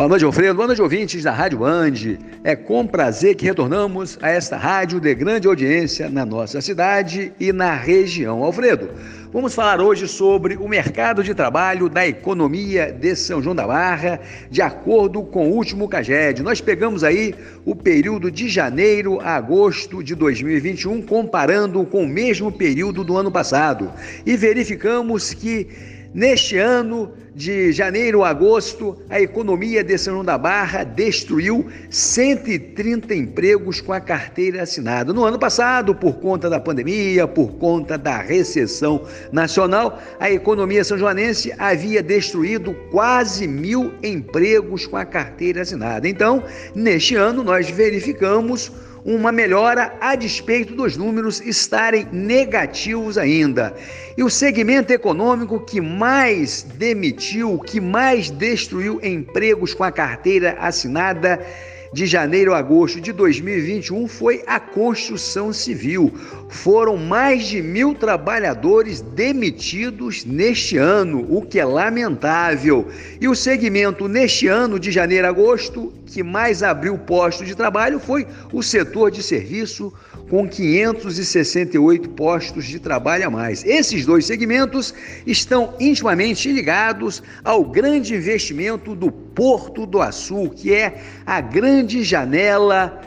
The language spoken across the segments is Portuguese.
Boa noite, Alfredo. Boa noite, ouvintes da Rádio Ande. É com prazer que retornamos a esta rádio de grande audiência na nossa cidade e na região. Alfredo, vamos falar hoje sobre o mercado de trabalho da economia de São João da Barra, de acordo com o último CAGED. Nós pegamos aí o período de janeiro a agosto de 2021, comparando com o mesmo período do ano passado, e verificamos que Neste ano de janeiro a agosto, a economia de São João da Barra destruiu 130 empregos com a carteira assinada. No ano passado, por conta da pandemia, por conta da recessão nacional, a economia são joanense havia destruído quase mil empregos com a carteira assinada. Então, neste ano, nós verificamos uma melhora a despeito dos números estarem negativos ainda. E o segmento econômico que mais demitiu, que mais destruiu empregos com a carteira assinada de janeiro a agosto de 2021 foi a construção civil. Foram mais de mil trabalhadores demitidos neste ano, o que é lamentável. E o segmento neste ano, de janeiro a agosto, que mais abriu postos de trabalho foi o setor de serviço, com 568 postos de trabalho a mais. Esses dois segmentos estão intimamente ligados ao grande investimento do Porto do Açu, que é a grande janela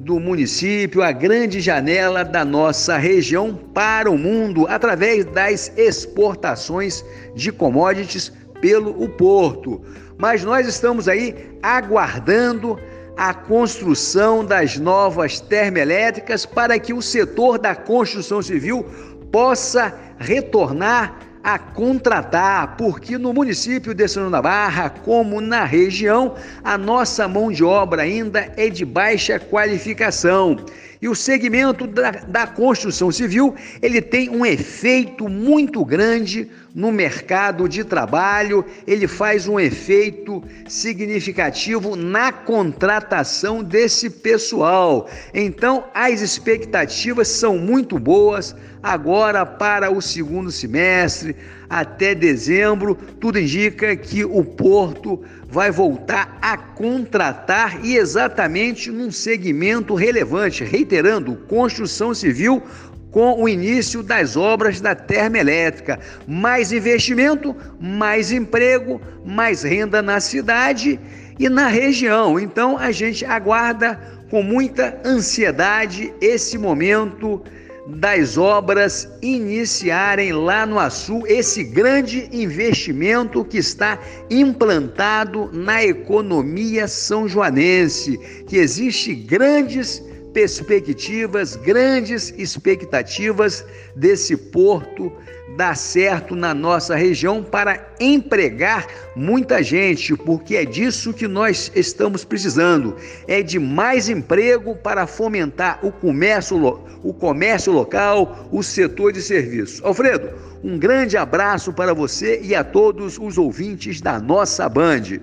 do município, a grande janela da nossa região para o mundo, através das exportações de commodities pelo o porto. Mas nós estamos aí aguardando a construção das novas termoelétricas para que o setor da construção civil possa retornar a contratar, porque no município de São da Barra, como na região, a nossa mão de obra ainda é de baixa qualificação. E o segmento da, da construção civil, ele tem um efeito muito grande no mercado de trabalho, ele faz um efeito significativo na contratação desse pessoal. Então, as expectativas são muito boas agora para o segundo semestre, até dezembro, tudo indica que o Porto vai voltar a contratar e exatamente num segmento relevante, reiterando, construção civil com o início das obras da termoelétrica. Mais investimento, mais emprego, mais renda na cidade e na região. Então a gente aguarda com muita ansiedade esse momento das obras iniciarem lá no Açu esse grande investimento que está implantado na economia são joanense, que existe grandes perspectivas, grandes expectativas desse porto dar certo na nossa região para empregar muita gente, porque é disso que nós estamos precisando. É de mais emprego para fomentar o comércio, o comércio local, o setor de serviços. Alfredo, um grande abraço para você e a todos os ouvintes da nossa Band.